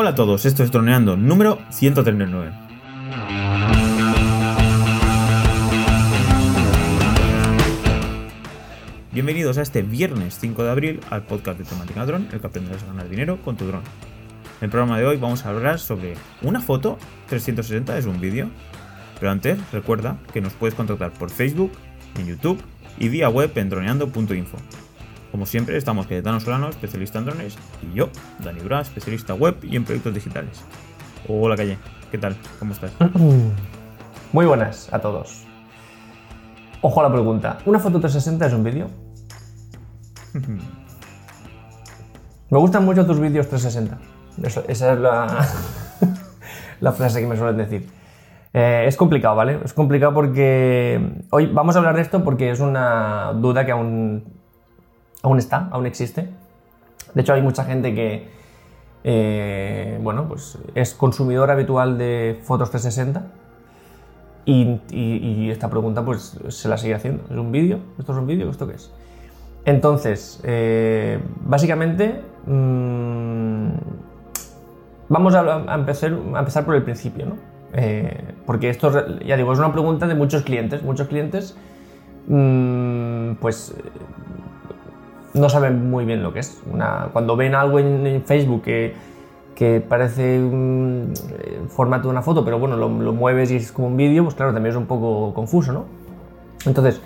Hola a todos, esto es Droneando número 139. Bienvenidos a este viernes 5 de abril al podcast de temática dron, el que aprenderás a ganar dinero con tu dron. En el programa de hoy vamos a hablar sobre una foto 360 es un vídeo. Pero antes, recuerda que nos puedes contactar por Facebook, en YouTube y vía web en droneando.info. Como siempre, estamos Cayetano Solano, especialista en drones, y yo, Dani Bra, especialista web y en proyectos digitales. Hola Calle, ¿qué tal? ¿Cómo estás? Muy buenas a todos. Ojo a la pregunta, ¿una foto 360 es un vídeo? Me gustan mucho tus vídeos 360. esa es la, la frase que me suelen decir. Eh, es complicado, ¿vale? Es complicado porque hoy vamos a hablar de esto porque es una duda que aún aún está, aún existe. De hecho, hay mucha gente que, eh, bueno, pues es consumidor habitual de fotos 360 y, esta pregunta pues se la sigue haciendo. ¿Es un vídeo? ¿Esto es un vídeo? ¿Esto qué es? Entonces, eh, básicamente, mm, vamos a, empezar, a, empezar, por el principio, ¿no? Eh, porque esto, ya digo, es una pregunta de muchos clientes. Muchos clientes, mm, pues no saben muy bien lo que es. cuando ven algo en, Facebook que, que, parece un eh, formato de una foto, pero bueno, lo, mueves y es como un vídeo, pues claro, también es un poco confuso, ¿no? Entonces,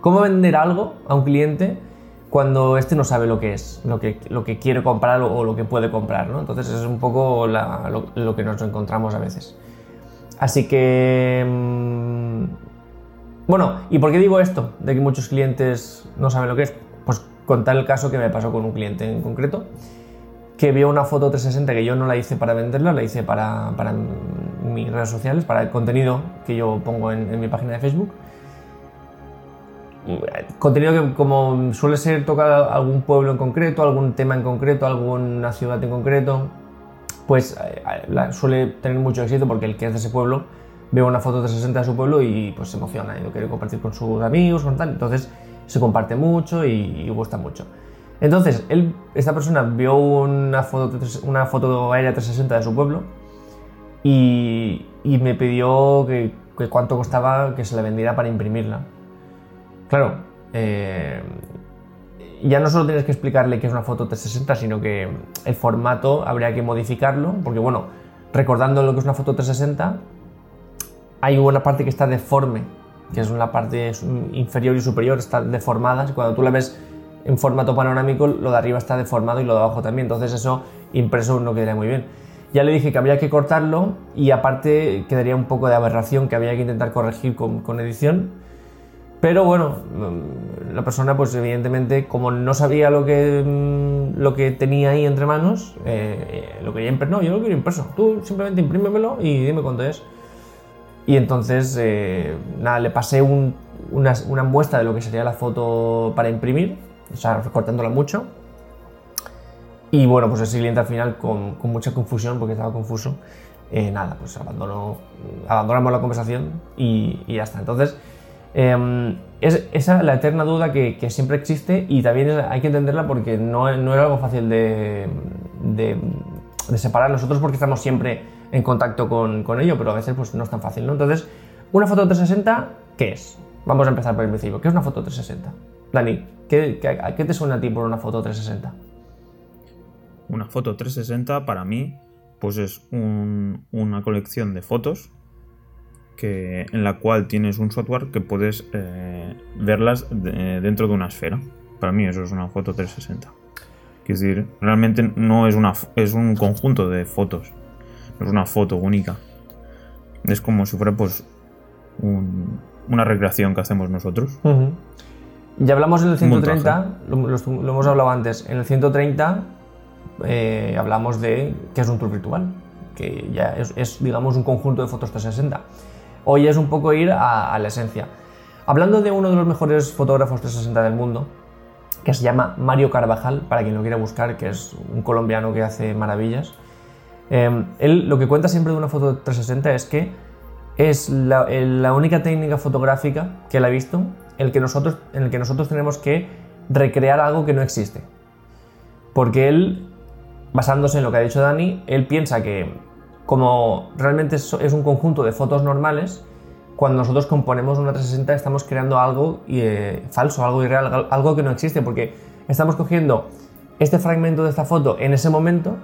¿cómo vender algo a un cliente cuando este no sabe lo que es, lo que, lo que quiere comprar o, lo que puede comprar, ¿no? Entonces es un poco lo, que nos encontramos a veces. Así que... Mm, bueno, ¿y por qué digo esto? De que muchos clientes no saben lo que es. Contar el caso que me pasó con un cliente en concreto, que vio una foto 360 que yo no la hice para venderla, la hice para, mis redes sociales, para el contenido que yo pongo en, mi página de Facebook. Contenido que como suele ser tocar algún pueblo en concreto, algún tema en concreto, alguna ciudad en concreto, pues eh, suele tener mucho éxito porque el que es de ese pueblo ve una foto 360 de su pueblo y pues se emociona y lo quiere compartir con sus amigos, con tal. Entonces, se comparte mucho y, gusta mucho. Entonces, él, esta persona vio una foto, una foto aérea 360 de su pueblo y, me pidió que, cuánto costaba que se la vendiera para imprimirla. Claro, eh, ya no solo tienes que explicarle que es una foto 360, sino que el formato habría que modificarlo, porque bueno, recordando lo que es una foto 360, hay una parte que está deforme que es la parte inferior y superior, están deformadas. Cuando tú la ves en formato panorámico, lo de arriba está deformado y lo de abajo también. Entonces eso impreso no quedaría muy bien. Ya le dije que había que cortarlo y aparte quedaría un poco de aberración que había que intentar corregir con, edición. Pero bueno, mm, la persona pues evidentemente como no sabía lo que, mm, lo que tenía ahí entre manos, eh, lo quería impreso. No, yo lo quiero impreso. Tú simplemente imprímemelo y dime cuánto es. Y entonces, eh, nada, le pasé una, muestra de lo que sería la foto para imprimir, o sea, recortándola mucho. Y bueno, pues ese cliente al final, con, mucha confusión, porque estaba confuso, eh, nada, pues abandonó, abandonamos la conversación y, ya está. Entonces, em, es esa la eterna duda que, siempre existe y también hay que entenderla porque no, no es algo fácil de, de separar nosotros porque estamos siempre en contacto con, con, ello, pero a veces pues, no es tan fácil, ¿no? Entonces, una foto 360, ¿qué es? Vamos a empezar por el principio. ¿Qué es una foto 360? Dani, ¿qué, qué, te suena a ti por una foto 360? Una foto 360 para mí pues es una colección de fotos que, en la cual tienes un software que puedes eh, verlas dentro de una esfera. Para mí eso es una foto 360. Es decir, realmente no es, una, es un conjunto de fotos es una foto única. Es como si fuera pues una recreación que hacemos nosotros. Ya hablamos en el 130, lo, hemos hablado antes, en el 130 eh, hablamos de qué es un tour virtual, que ya es, digamos un conjunto de fotos 360. Hoy es un poco ir a, a la esencia. Hablando de uno de los mejores fotógrafos 360 del mundo, que se llama Mario Carvajal, para quien lo quiera buscar, que es un colombiano que hace maravillas. Em, él lo que cuenta siempre de una foto 360 es que es la, única técnica fotográfica que él ha visto el que nosotros, en el que nosotros tenemos que recrear algo que no existe. Porque él basándose en lo que ha dicho Dani, él piensa que como realmente es un conjunto de fotos normales, cuando nosotros componemos una 360 estamos creando algo eh, falso, algo irreal, al- algo que no existe, porque estamos cogiendo este fragmento de esta foto en ese momento,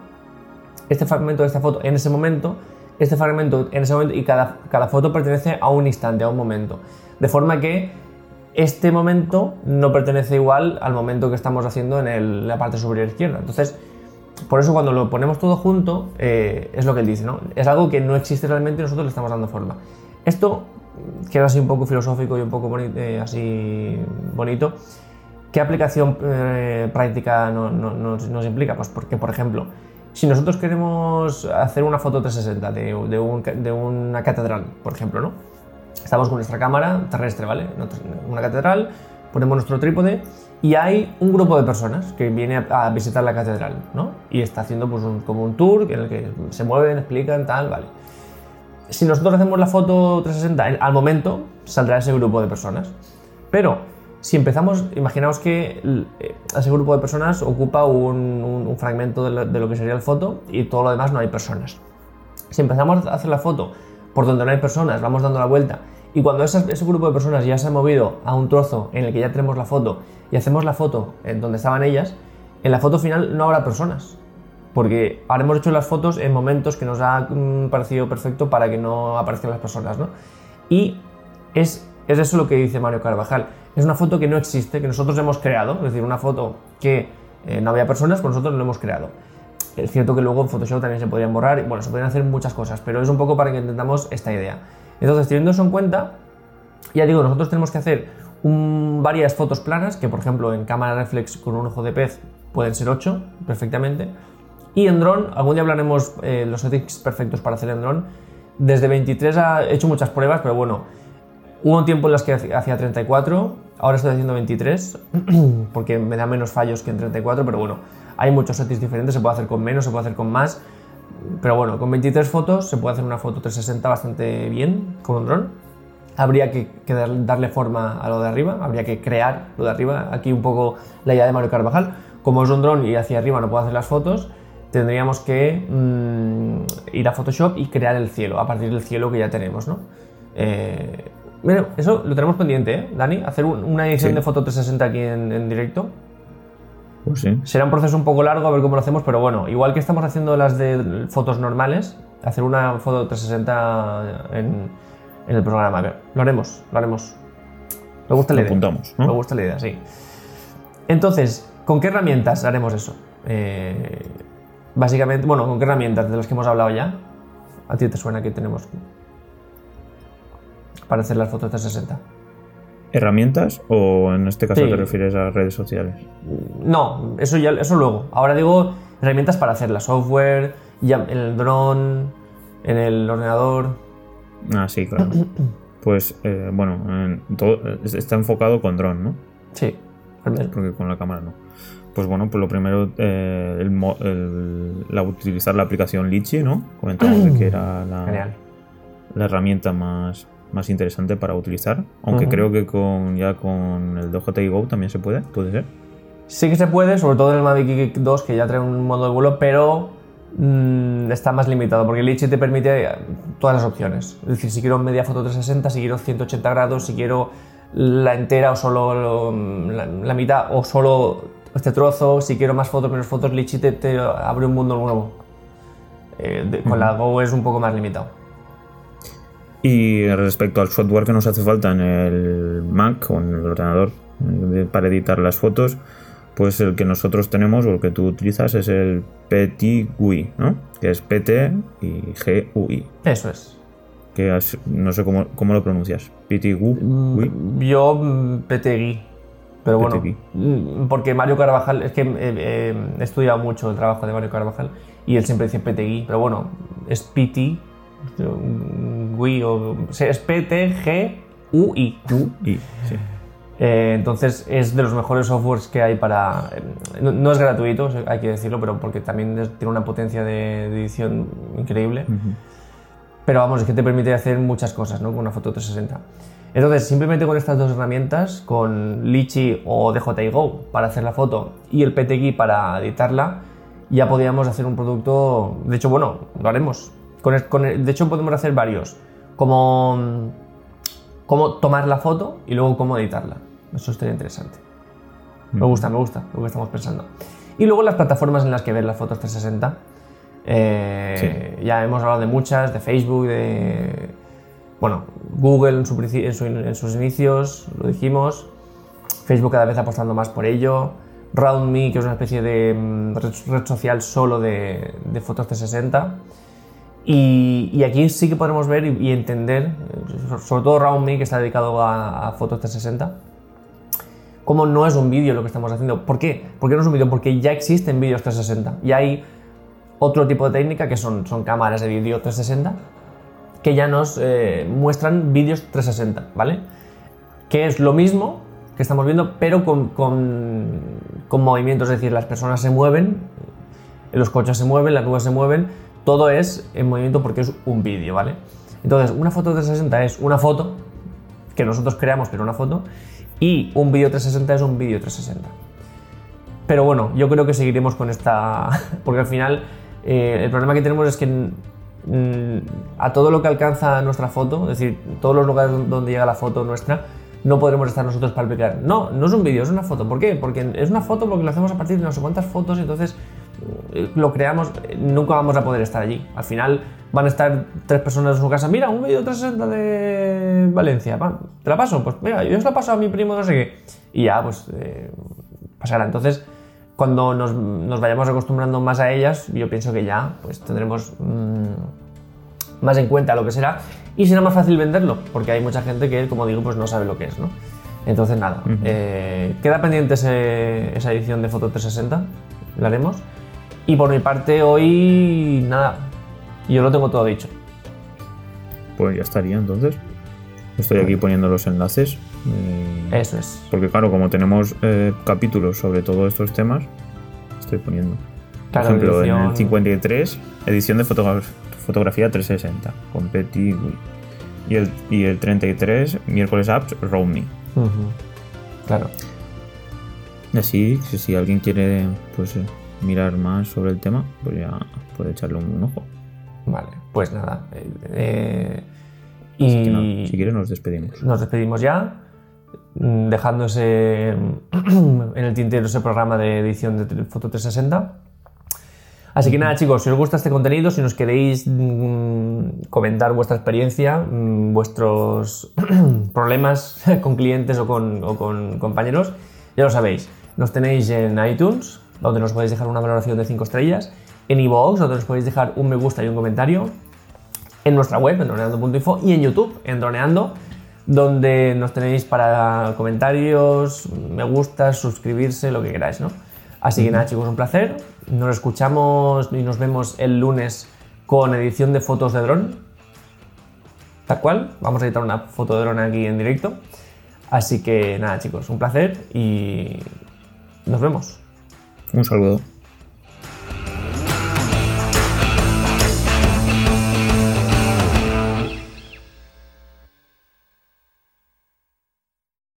este fragmento de esta foto en ese momento, este fragmento en ese momento, y cada, cada foto pertenece a un instante, a un momento. De forma que este momento no pertenece igual al momento que estamos haciendo en la parte superior izquierda. Entonces, por eso cuando lo ponemos todo junto, eh, es lo que él dice, ¿no? Es algo que no existe realmente y nosotros le estamos dando forma. Esto queda así un poco filosófico y un poco eh, así bonito. ¿Qué aplicación eh, práctica no- no- nos, nos implica? Pues porque, por ejemplo, si nosotros queremos hacer una foto 360 de, de una catedral, por ejemplo, ¿no? Estamos con nuestra cámara terrestre, ¿vale? Una catedral, ponemos nuestro trípode y hay un grupo de personas que viene a, visitar la catedral, ¿no? Y está haciendo pues un- como un tour en el que se mueven, explican, tal, ¿vale? Si nosotros hacemos la foto 360, en- al momento saldrá ese grupo de personas. Pero si empezamos, imaginaos que eh, ese grupo de personas ocupa un, fragmento de lo, que sería la foto y todo lo demás no hay personas. Si empezamos a hacer la foto por donde no hay personas, vamos dando la vuelta y cuando esas- ese grupo de personas ya se ha movido a un trozo en el que ya tenemos la foto y hacemos la foto en donde estaban ellas, en la foto final no habrá personas. Porque habremos hecho las fotos en momentos que nos ha mm, parecido perfecto para que no aparezcan las personas, ¿no? Y es, es eso lo que dice Mario Carvajal. Es una foto que no existe, que nosotros hemos creado, es decir, una foto que eh, no había personas, pues nosotros lo hemos creado. Es cierto que luego en Photoshop también se podrían borrar, y bueno, se podrían hacer muchas cosas, pero es un poco para que entendamos esta idea. Entonces, teniendo eso en cuenta, ya digo, nosotros tenemos que hacer un- varias fotos planas, que por ejemplo en cámara reflex con un ojo de pez pueden ser 8 perfectamente. Y en dron, algún día hablaremos eh, los settings perfectos para hacer en dron. Desde 23 ha- he hecho muchas pruebas, pero bueno, hubo un tiempo en las que hacía hacía 34, ahora estoy haciendo 23, porque me da menos fallos que en 34, pero bueno, hay muchos settings diferentes, se puede hacer con menos, se puede hacer con más. Pero bueno, con 23 fotos se puede hacer una foto 360 bastante bien con un dron. Habría que, que dar- darle forma a lo de arriba, habría que crear lo de arriba. Aquí un poco la idea de Mario Carvajal. Como es un dron y hacia arriba no puedo hacer las fotos, tendríamos que mm, ir a Photoshop y crear el cielo, a partir del cielo que ya tenemos, ¿no? Eh, bueno, eso lo tenemos pendiente, ¿eh, Dani? Hacer un- una edición Sí. de foto 360 aquí en, en directo. Pues sí. Será un proceso un poco largo a ver cómo lo hacemos, pero bueno, igual que estamos haciendo las de fotos normales, hacer una foto 360 en, en el programa. Lo haremos, lo haremos. Me gusta la idea. apuntamos, ¿no? Me gusta la idea, sí. Entonces, ¿con qué herramientas haremos eso? Eh, básicamente, bueno, ¿con qué herramientas de las que hemos hablado ya? ¿A ti te suena que tenemos para hacer las fotos 360? ¿Herramientas o en este caso Sí. te refieres a redes sociales? No, eso ya eso luego. Ahora digo herramientas para hacer la software, en el dron, en el ordenador. Ah, sí, claro. Pues eh, bueno, en todo, está enfocado con dron, ¿no? Sí, realmente. Porque con la cámara no. Pues bueno, pues lo primero, eh, el mo- el- la, utilizar la aplicación Litchi, ¿no? Comentamos de que era la, Genial. la herramienta más, más interesante para utilizar. Aunque creo que con ya con el DJI Go también se puede, puede ser. Sí que se puede, sobre todo en el Mavic Geek 2 que ya trae un modo de vuelo, pero mm, está más limitado porque el Litchi te permite todas las opciones. Es decir, si quiero media foto 360, si quiero 180 grados, si quiero la entera o solo lo- la, la mitad o solo este trozo, si quiero más fotos, menos fotos, Litchi te, te abre un mundo nuevo. Eh, de- con la Go es un poco más limitado. Y respecto al software que nos hace falta en el Mac o en el ordenador eh, para editar las fotos, pues el que nosotros tenemos o el que tú utilizas es el PTGUI, ¿no? Que es PT y GUI. Eso es. Que es- no sé cómo, cómo lo pronuncias. PTGUI. Mm, Yo mm, PTGui. Pero bueno, PTGui. mm, porque Mario Carvajal, es que eh, eh, he estudiado mucho el trabajo de Mario Carvajal y él siempre dice PTGui, pero bueno, es PT, GUI o. es PTGUI. Y, sí. Eh, entonces es de los mejores softwares que hay para... eh, No, no es gratuito, hay que decirlo, pero porque también tiene una potencia de, edición increíble. Pero vamos, es que te permite hacer muchas cosas ¿no? con una foto 360. Entonces, simplemente con estas dos herramientas, con Litchi o DJI Go para hacer la foto y el PTGui para editarla, ya podíamos hacer un producto, de hecho, bueno, lo haremos. Con el- con el- de hecho, podemos hacer varios, como mm, cómo tomar la foto y luego cómo editarla. Eso estaría interesante. Me gusta, me gusta lo que estamos pensando. Y luego las plataformas en las que ver las fotos 360. Eh, Ya hemos hablado de muchas, de Facebook, de. Bueno, Google en, su princi- en su- en sus inicios, lo dijimos. Facebook cada vez apostando más por ello. RoundMe, que es una especie de mm, red, red social solo de, de fotos 360. Y, aquí sí que podremos ver y, entender, eh, sobre todo RoundMe, que está dedicado a, a fotos 360, cómo no es un vídeo lo que estamos haciendo. ¿Por qué? ¿Por qué no es un vídeo? Porque ya existen vídeos 360. Y hay otro tipo de técnica que son, cámaras de vídeo 360 que ya nos eh, muestran vídeos 360, ¿vale? Que es lo mismo que estamos viendo, pero con, con, con movimientos, es decir, las personas se mueven, los coches se mueven, las nubes se mueven, todo es en movimiento porque es un vídeo, ¿vale? Entonces, una foto 360 es una foto que nosotros creamos, pero una foto, y un vídeo 360 es un vídeo 360. Pero bueno, yo creo que seguiremos con esta. Porque al final, eh, el problema que tenemos es que a todo lo que alcanza nuestra foto, es decir, todos los lugares donde llega la foto nuestra, no podremos estar nosotros para palpitar. No, no es un vídeo, es una foto. ¿Por qué? Porque es una foto porque lo hacemos a partir de no sé cuántas fotos, entonces lo creamos, eh, nunca vamos a poder estar allí. Al final van a estar tres personas en su casa. Mira, un vídeo 360 de Valencia. va, ¿Te la paso? Pues mira, yo se la paso a mi primo, no sé qué. Y ya, pues eh, pasará. Entonces, cuando nos, nos vayamos acostumbrando más a ellas, yo pienso que ya pues tendremos mm, más en cuenta lo que será y será más fácil venderlo, porque hay mucha gente que, como digo, pues no sabe lo que es, ¿no? Entonces, nada, eh, queda pendiente ese- esa edición de Foto 360, la haremos. Y por mi parte, hoy, nada, yo lo tengo todo dicho. Pues ya estaría entonces. Estoy aquí poniendo los enlaces. eh, Eso es. Porque claro, como tenemos eh, capítulos sobre todos estos temas, estoy poniendo. Por ejemplo, en el 53, edición de fotogra- fotografía 360, con Petty. Y el, y el 33, miércoles apps, Roam Me. Ujú. Claro. Y así, si, si alguien quiere pues eh, mirar más sobre el tema, pues ya puede echarle un, un ojo. Vale, pues nada. eh, eh, y Así que nada, si quieres nos despedimos. nos despedimos ya, mm, dejando ese, en el tintero ese programa de edición de Foto 360. Así que nada, chicos, si os gusta este contenido, si nos queréis mm, comentar vuestra experiencia, mm, vuestros problemas con clientes o con, o con compañeros, ya lo sabéis. Nos tenéis en iTunes, donde nos podéis dejar una valoración de 5 estrellas, en iVoox, donde nos podéis dejar un me gusta y un comentario, en nuestra web, en droneando.info, y en YouTube, en Droneando, donde nos tenéis para comentarios, me gustas, suscribirse, lo que queráis, ¿no? Así que nada, chicos, un placer. Nos escuchamos y nos vemos el lunes con edición de fotos de dron. Tal cual, vamos a editar una foto de dron aquí en directo. Así que nada, chicos, un placer y nos vemos. Un saludo.